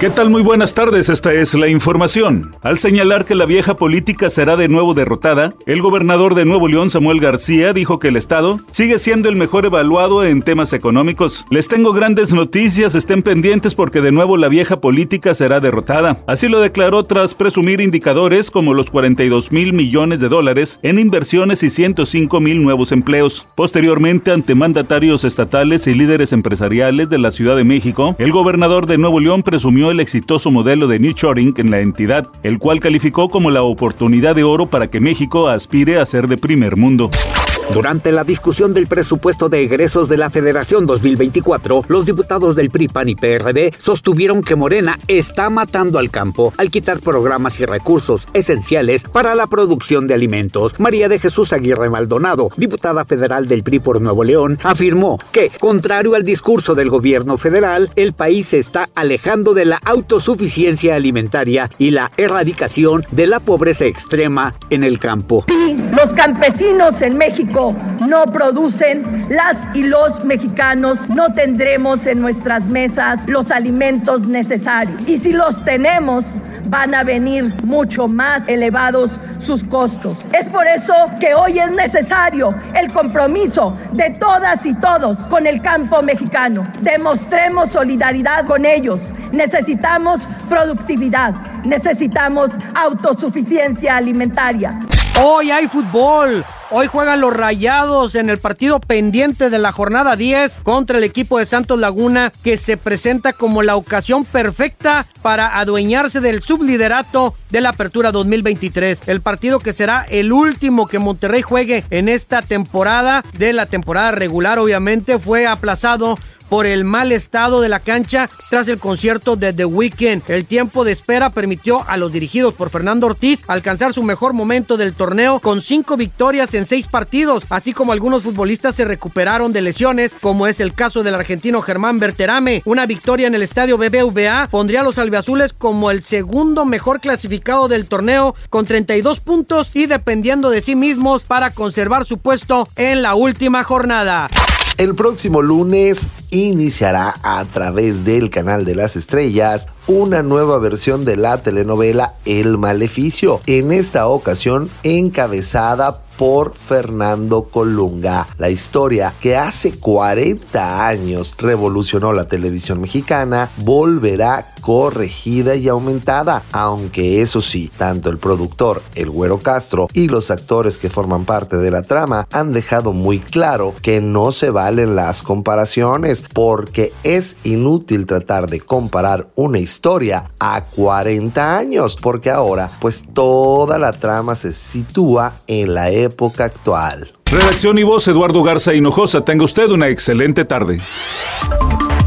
¿Qué tal? Muy buenas tardes, esta es la información. Al señalar que la vieja política será de nuevo derrotada, el gobernador de Nuevo León, Samuel García, dijo que el Estado sigue siendo el mejor evaluado en temas económicos. Les tengo grandes noticias, estén pendientes porque de nuevo la vieja política será derrotada. Así lo declaró tras presumir indicadores como los 42 mil millones de dólares en inversiones y 105 mil nuevos empleos. Posteriormente, ante mandatarios estatales y líderes empresariales de la Ciudad de México, el gobernador de Nuevo León presumió el exitoso modelo de New Shoring en la entidad, el cual calificó como la oportunidad de oro para que México aspire a ser de primer mundo. Durante la discusión del presupuesto de egresos de la Federación 2024, los diputados del PRI, PAN y PRD sostuvieron que Morena está matando al campo al quitar programas y recursos esenciales para la producción de alimentos. María de Jesús Aguirre Maldonado, diputada federal del PRI por Nuevo León, afirmó que, contrario al discurso del gobierno federal, el país se está alejando de la autosuficiencia alimentaria y la erradicación de la pobreza extrema en el campo. Los campesinos en México no producen, las y los mexicanos no tendremos en nuestras mesas los alimentos necesarios. Y si los tenemos, van a venir mucho más elevados sus costos. Es por eso que hoy es necesario el compromiso de todas y todos con el campo mexicano. Demostremos solidaridad con ellos. Necesitamos productividad, necesitamos autosuficiencia alimentaria. Hoy hay fútbol. Hoy juegan los Rayados en el partido pendiente de la jornada 10 contra el equipo de Santos Laguna que se presenta como la ocasión perfecta para adueñarse del subliderato de la Apertura 2023. El partido que será el último que Monterrey juegue en esta temporada de la temporada regular obviamente fue aplazado por el mal estado de la cancha tras el concierto de The Weeknd. El tiempo de espera permitió a los dirigidos por Fernando Ortiz alcanzar su mejor momento del torneo con cinco victorias en seis partidos, así como algunos futbolistas se recuperaron de lesiones, como es el caso del argentino Germán Berterame. Una victoria en el estadio BBVA pondría a los albiazules como el segundo mejor clasificado del torneo con 32 puntos y dependiendo de sí mismos para conservar su puesto en la última jornada. El próximo lunes iniciará a través del canal de las estrellas una nueva versión de la telenovela El Maleficio, en esta ocasión encabezada por Fernando Colunga. La historia que hace 40 años revolucionó la televisión mexicana volverá corregida y aumentada, aunque eso sí, tanto el productor, el Güero Castro, y los actores que forman parte de la trama han dejado muy claro que no se valen las comparaciones, porque es inútil tratar de comparar una historia a 40 años, porque ahora pues toda la trama se sitúa en la época actual. Redacción y voz Eduardo Garza Hinojosa. Tenga usted una excelente tarde.